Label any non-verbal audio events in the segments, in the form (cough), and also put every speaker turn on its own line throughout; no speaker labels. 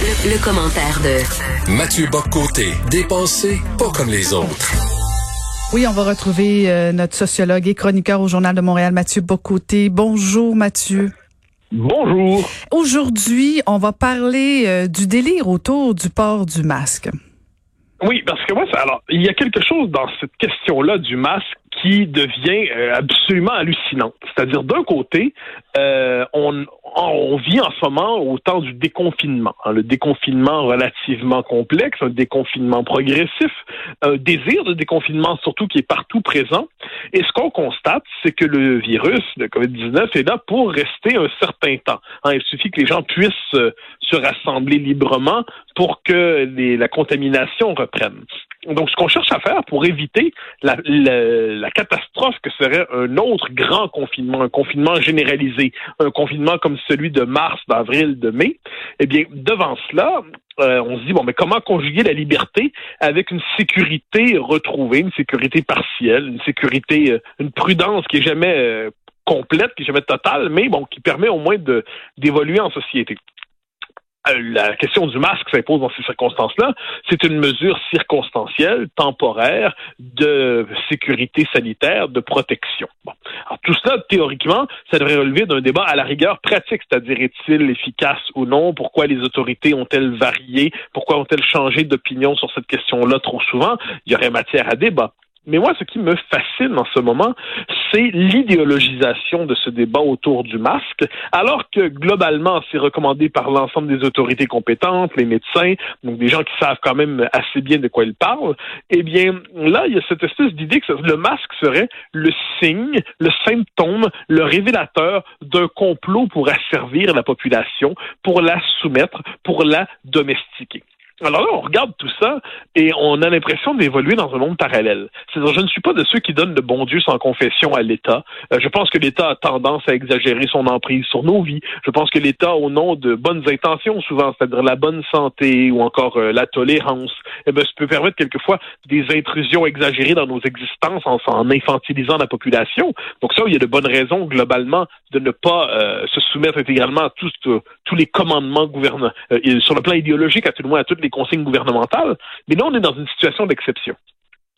Le, le commentaire de
Mathieu Boccoté, dépensé pas comme les autres.
Oui, on va retrouver euh, notre sociologue et chroniqueur au Journal de Montréal, Mathieu Bocoté. Bonjour, Mathieu.
Bonjour.
Aujourd'hui, on va parler euh, du délire autour du port du masque.
Oui, parce que moi, ça, alors, il y a quelque chose dans cette question-là du masque qui devient euh, absolument hallucinante. C'est-à-dire, d'un côté, euh, on, on vit en ce moment au temps du déconfinement. Hein, le déconfinement relativement complexe, un déconfinement progressif, un désir de déconfinement surtout qui est partout présent. Et ce qu'on constate, c'est que le virus, le COVID-19, est là pour rester un certain temps. Hein, il suffit que les gens puissent euh, se rassembler librement pour que les, la contamination reprenne. Donc, ce qu'on cherche à faire pour éviter la, catastrophe que serait un autre grand confinement, un confinement généralisé, un confinement comme celui de mars, d'avril, de mai, eh bien, devant cela, euh, on se dit, bon, mais comment conjuguer la liberté avec une sécurité retrouvée, une sécurité partielle, une sécurité, euh, une prudence qui est jamais euh, complète, qui est jamais totale, mais bon, qui permet au moins d'évoluer en société? Euh, la question du masque s'impose dans ces circonstances-là. C'est une mesure circonstancielle, temporaire, de sécurité sanitaire, de protection. Bon. Alors, tout cela, théoriquement, ça devrait relever d'un débat à la rigueur pratique, c'est-à-dire est-il efficace ou non? Pourquoi les autorités ont-elles varié? Pourquoi ont-elles changé d'opinion sur cette question-là trop souvent? Il y aurait matière à débat. Mais moi, ce qui me fascine en ce moment, c'est l'idéologisation de ce débat autour du masque, alors que globalement, c'est recommandé par l'ensemble des autorités compétentes, les médecins, donc des gens qui savent quand même assez bien de quoi ils parlent. Eh bien, là, il y a cette espèce d'idée que le masque serait le signe, le symptôme, le révélateur d'un complot pour asservir la population, pour la soumettre, pour la domestiquer. Alors là, on regarde tout ça et on a l'impression d'évoluer dans un monde parallèle. C'est-à-dire, je ne suis pas de ceux qui donnent le bon Dieu sans confession à l'État. Euh, je pense que l'État a tendance à exagérer son emprise sur nos vies. Je pense que l'État, au nom de bonnes intentions, souvent, c'est-à-dire la bonne santé ou encore euh, la tolérance, eh bien, ça peut permettre quelquefois des intrusions exagérées dans nos existences en, infantilisant la population. Donc ça, il y a de bonnes raisons globalement de ne pas euh, se soumettre intégralement à tous, tous les commandements gouvernementaux, sur le plan idéologique, à tout le moins à toutes les consignes gouvernementales, mais là, on est dans une situation d'exception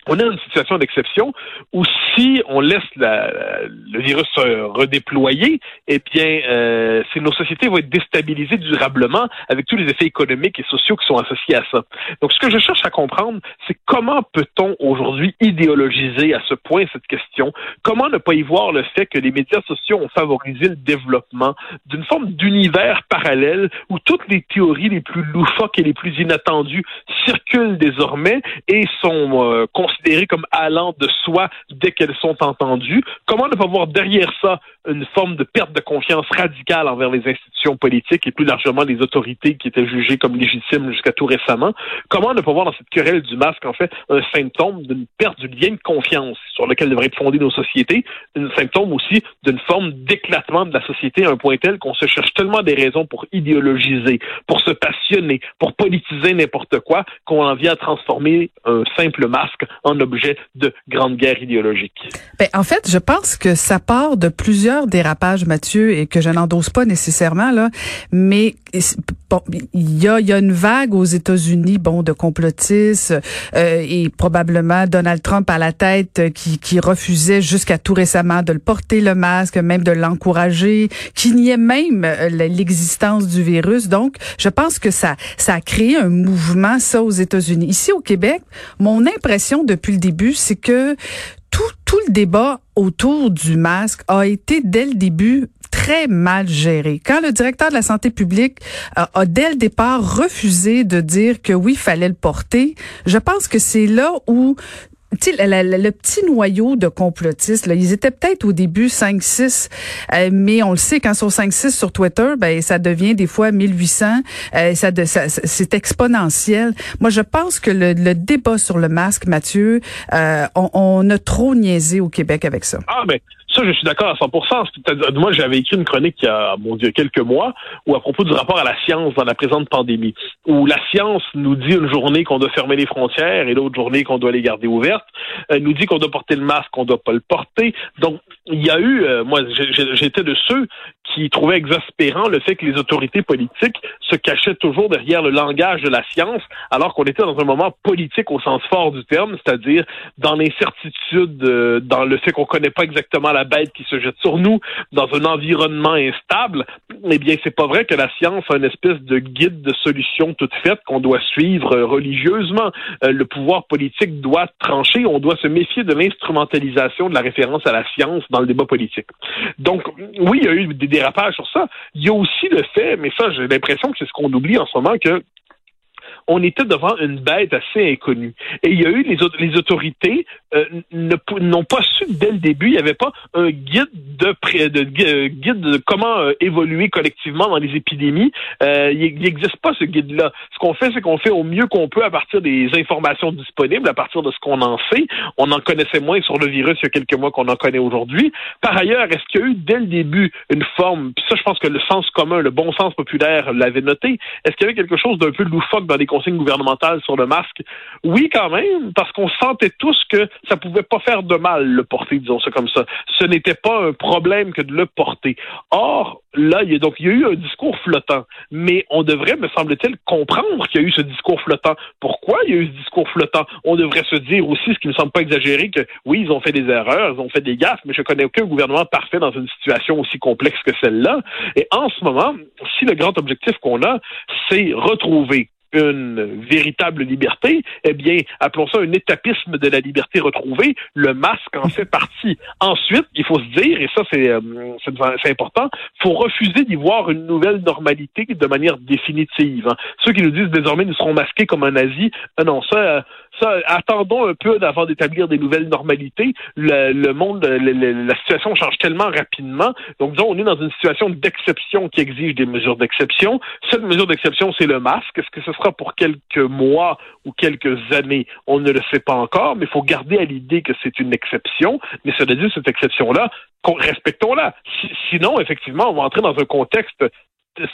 on est dans une situation d'exception où si on laisse la, le virus se redéployer, eh bien, euh, nos sociétés vont être déstabilisées durablement avec tous les effets économiques et sociaux qui sont associés à ça. Donc, ce que je cherche à comprendre, c'est comment peut-on aujourd'hui idéologiser à ce point cette question? Comment ne pas y voir le fait que les médias sociaux ont favorisé le développement d'une forme d'univers parallèle où toutes les théories les plus loufoques et les plus inattendues circulent désormais et sont euh, considérées comme allant de soi dès qu'elles sont entendues. Comment ne pas voir derrière ça une forme de perte de confiance radicale envers les institutions politiques et plus largement les autorités qui étaient jugées comme légitimes jusqu'à tout récemment? Comment ne pas voir dans cette querelle du masque, en fait, un symptôme d'une perte du lien de confiance sur lequel devraient être fondées nos sociétés, un symptôme aussi d'une forme d'éclatement de la société à un point tel qu'on se cherche tellement des raisons pour idéologiser, pour se passionner, pour politiser n'importe quoi, qu'on en vient à transformer un simple masque en objet de grande guerre idéologique.
Ben, en fait, je pense que ça part de plusieurs dérapages, Mathieu, et que je n'endosse pas nécessairement, là, mais bon, il y a, y a une vague aux États-Unis, bon, de complotistes, euh, et probablement Donald Trump à la tête euh, qui, qui refusait jusqu'à tout récemment de le porter le masque, même de l'encourager, qui niait même euh, l'existence du virus. Donc, je pense que ça, ça a créé un mouvement, ça, aux États-Unis. Ici, au Québec, mon impression depuis le début, c'est que tout, tout le débat autour du masque a été dès le début très mal géré. Quand le directeur de la santé publique a, a dès le départ refusé de dire que oui, fallait le porter, je pense que c'est là où tu sais, le, petit noyau de complotistes, là, ils étaient peut-être au début 5-6, euh, mais on le sait, quand ils sont 5-6 sur Twitter, ben ça devient des fois 1800. Euh, ça, ça c'est exponentiel. Moi, je pense que le, débat sur le masque, Mathieu, euh, on, on, a trop niaisé au Québec avec ça.
Ah, mais ça, je suis d'accord à 100 Moi, j'avais écrit une chronique il y a, mon Dieu, quelques mois, où à propos du rapport à la science dans la présente pandémie, où la science nous dit une journée qu'on doit fermer les frontières et l'autre journée qu'on doit les garder ouvertes, euh, nous dit qu'on doit porter le masque, qu'on doit pas le porter. Donc, il y a eu, euh, moi, j'étais de ceux qui trouvaient exaspérant le fait que les autorités politiques se cachaient toujours derrière le langage de la science, alors qu'on était dans un moment politique au sens fort du terme, c'est-à-dire dans l'incertitude, euh, dans le fait qu'on connaît pas exactement la bête qui se jette sur nous dans un environnement instable, eh bien, c'est pas vrai que la science a une espèce de guide de solution toute faite qu'on doit suivre religieusement. Euh, le pouvoir politique doit trancher. On doit se méfier de l'instrumentalisation de la référence à la science dans le débat politique. Donc, oui, il y a eu des dérapages sur ça. Il y a aussi le fait, mais ça, j'ai l'impression que c'est ce qu'on oublie en ce moment, que on était devant une bête assez inconnue. Et il y a eu les, les autorités euh, n'ont pas su dès le début, il n'y avait pas un guide de, de euh, guide de comment euh, évoluer collectivement dans les épidémies. il n'existe pas ce guide-là. Ce qu'on fait, c'est qu'on fait au mieux qu'on peut à partir des informations disponibles, à partir de ce qu'on en sait. On en connaissait moins sur le virus il y a quelques mois qu'on en connaît aujourd'hui. Par ailleurs, est-ce qu'il y a eu dès le début une forme, puis ça je pense que le sens commun, le bon sens populaire l'avait noté, est-ce qu'il y avait quelque chose d'un peu loufoque dans les consignes gouvernementales sur le masque? Oui, quand même, parce qu'on sentait tous que ça pouvait pas faire de mal le porter, disons ça comme ça. Ce n'était pas un problème que de le porter. Or, là, il y a donc il y a eu un discours flottant, mais on devrait, me semble-t-il, comprendre qu'il y a eu ce discours flottant. Pourquoi il y a eu ce discours flottant? On devrait se dire aussi, ce qui ne me semble pas exagéré, que oui, ils ont fait des erreurs, ils ont fait des gaffes, mais je connais aucun gouvernement parfait dans une situation aussi complexe que celle-là. Et en ce moment, si le grand objectif qu'on a, c'est retrouver une véritable liberté, eh bien, appelons ça un étapisme de la liberté retrouvée. Le masque en fait partie. Ensuite, il faut se dire, et ça c'est euh, c'est important, faut refuser d'y voir une nouvelle normalité de manière définitive. Hein. Ceux qui nous disent désormais nous serons masqués comme un nazi, euh, non, ça, attendons un peu avant d'établir des nouvelles normalités. Le, monde, la situation change tellement rapidement. Donc, disons, on est dans une situation d'exception qui exige des mesures d'exception. Cette mesure d'exception, c'est le masque. Est-ce que ce sera pour quelques mois ou quelques années? On ne le sait pas encore, mais il faut garder à l'idée que c'est une exception. Mais cela dit, cette exception-là, respectons-la. sinon, effectivement, on va entrer dans un contexte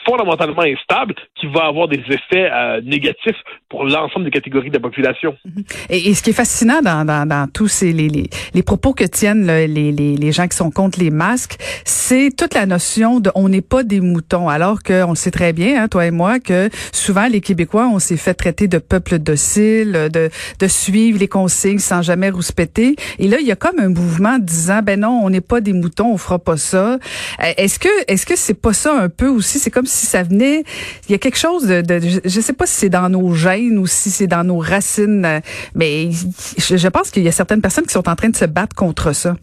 fondamentalement instable qui va avoir des effets euh, négatifs pour l'ensemble des catégories de la population.
Mm-hmm. Et, ce qui est fascinant dans, dans, dans tous ces les, les, les, propos que tiennent les, les, les gens qui sont contre les masques, c'est toute la notion de on n'est pas des moutons, alors qu'on sait très bien, hein, toi et moi, que souvent les Québécois, on s'est fait traiter de peuple docile, de, de suivre les consignes sans jamais rouspéter. Et là, il y a comme un mouvement disant ben non, on n'est pas des moutons, on fera pas ça. Euh, est-ce que est-ce que c'est pas ça un peu aussi? C'est comme si ça venait. Il y a quelque chose de, je, ne sais pas si c'est dans nos gènes ou si c'est dans nos racines, mais je, pense qu'il y a certaines personnes qui sont en train de se battre contre ça.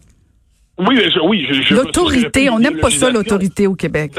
Oui, oui.
L'autorité, on n'aime pas ça, l'autorité au Québec.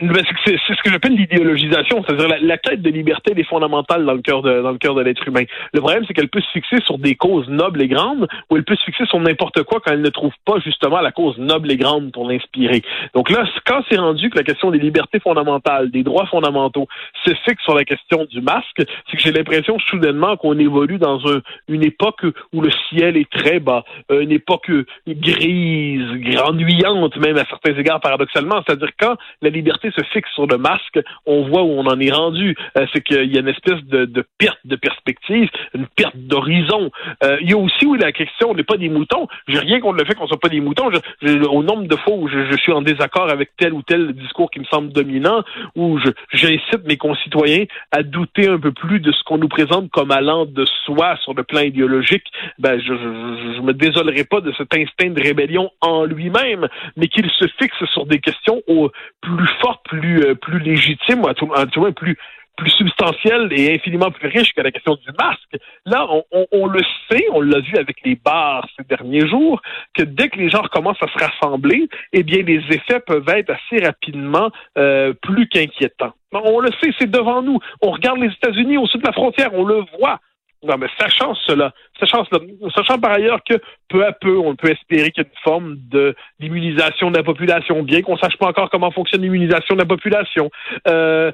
Ben,
c'est ce que j'appelle l'idéologisation, c'est-à-dire la, quête de liberté est fondamentale dans le cœur de dans le cœur de l'être humain. Le problème, c'est qu'elle peut se fixer sur des causes nobles et grandes, ou elle peut se fixer sur n'importe quoi quand elle ne trouve pas justement la cause noble et grande pour l'inspirer. Donc là, quand c'est rendu que la question des libertés fondamentales, des droits fondamentaux, se fixe sur la question du masque, c'est que j'ai l'impression soudainement qu'on évolue dans un, une époque où le ciel est très bas, une époque grise, ennuyante même à certains égards paradoxalement. C'est-à-dire quand la liberté se fixe sur le masque, on voit où on en est rendu. Euh, c'est qu'il y a une espèce de, perte de perspective, une perte d'horizon. Euh, il y a aussi où la question, on n'est pas des moutons. J'ai rien contre le fait qu'on soit pas des moutons. au nombre de fois où je, suis en désaccord avec tel ou tel discours qui me semble dominant, où j'incite mes concitoyens à douter un peu plus de ce qu'on nous présente comme allant de soi sur le plan idéologique, ben je, je, me désolerai pas de cet instinct de rébellion en lui-même, mais qu'il se fixe sur des questions au plus fortes plus, euh, plus légitime, ou à tout, plus, plus substantielle et infiniment plus riche que la question du masque. Là, on, on, le sait, on l'a vu avec les bars ces derniers jours, que dès que les gens commencent à se rassembler, eh bien, les effets peuvent être assez rapidement euh, plus qu'inquiétants. On le sait, c'est devant nous. On regarde les États-Unis au sud de la frontière, on le voit Non, mais sachant cela, sachant, cela, sachant par ailleurs que peu à peu, on peut espérer qu'il y ait une forme de d'immunisation de la population, bien qu'on sache pas encore comment fonctionne l'immunisation de la population. Euh,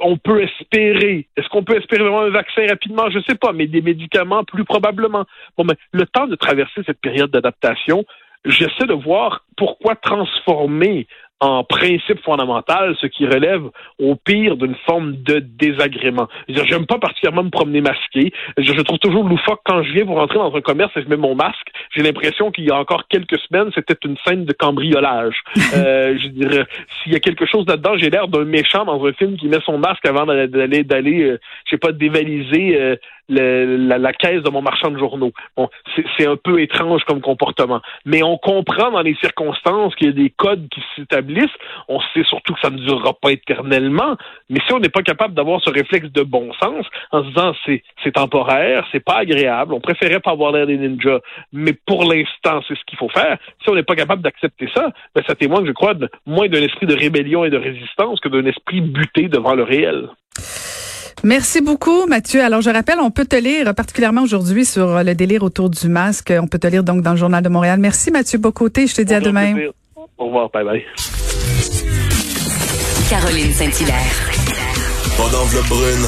on peut espérer. Est-ce qu'on peut espérer vraiment un vaccin rapidement? Je sais pas, mais des médicaments plus probablement. Bon, mais le temps de traverser cette période d'adaptation, j'essaie de voir pourquoi transformer en principe fondamental, ce qui relève au pire d'une forme de désagrément. Je j'aime pas particulièrement me promener masqué. Je, je, trouve toujours loufoque quand je viens pour rentrer dans un commerce et je mets mon masque. J'ai l'impression qu'il y a encore quelques semaines, c'était une scène de cambriolage. (laughs) euh, je dirais, s'il y a quelque chose là-dedans, j'ai l'air d'un méchant dans un film qui met son masque avant d'aller, d'aller, euh, je sais pas, dévaliser euh, la, caisse de mon marchand de journaux. Bon, c'est un peu étrange comme comportement. Mais on comprend dans les circonstances qu'il y a des codes qui s'établissent. On sait surtout que ça ne durera pas éternellement. Mais si on n'est pas capable d'avoir ce réflexe de bon sens en se disant c'est temporaire, c'est pas agréable, on préférait pas avoir l'air des ninjas, mais pour l'instant c'est ce qu'il faut faire. Si on n'est pas capable d'accepter ça, ben ça témoigne, je crois, moins d'un esprit de rébellion et de résistance que d'un esprit buté devant le réel.
Merci beaucoup, Mathieu. Alors, je rappelle, on peut te lire particulièrement aujourd'hui sur le délire autour du masque. On peut te lire donc dans le Journal de Montréal. Merci, Mathieu Bocoté. Je te dis à demain.
Au revoir. Bye bye.
Caroline Saint-Hilaire.
Pas d'enveloppe brune,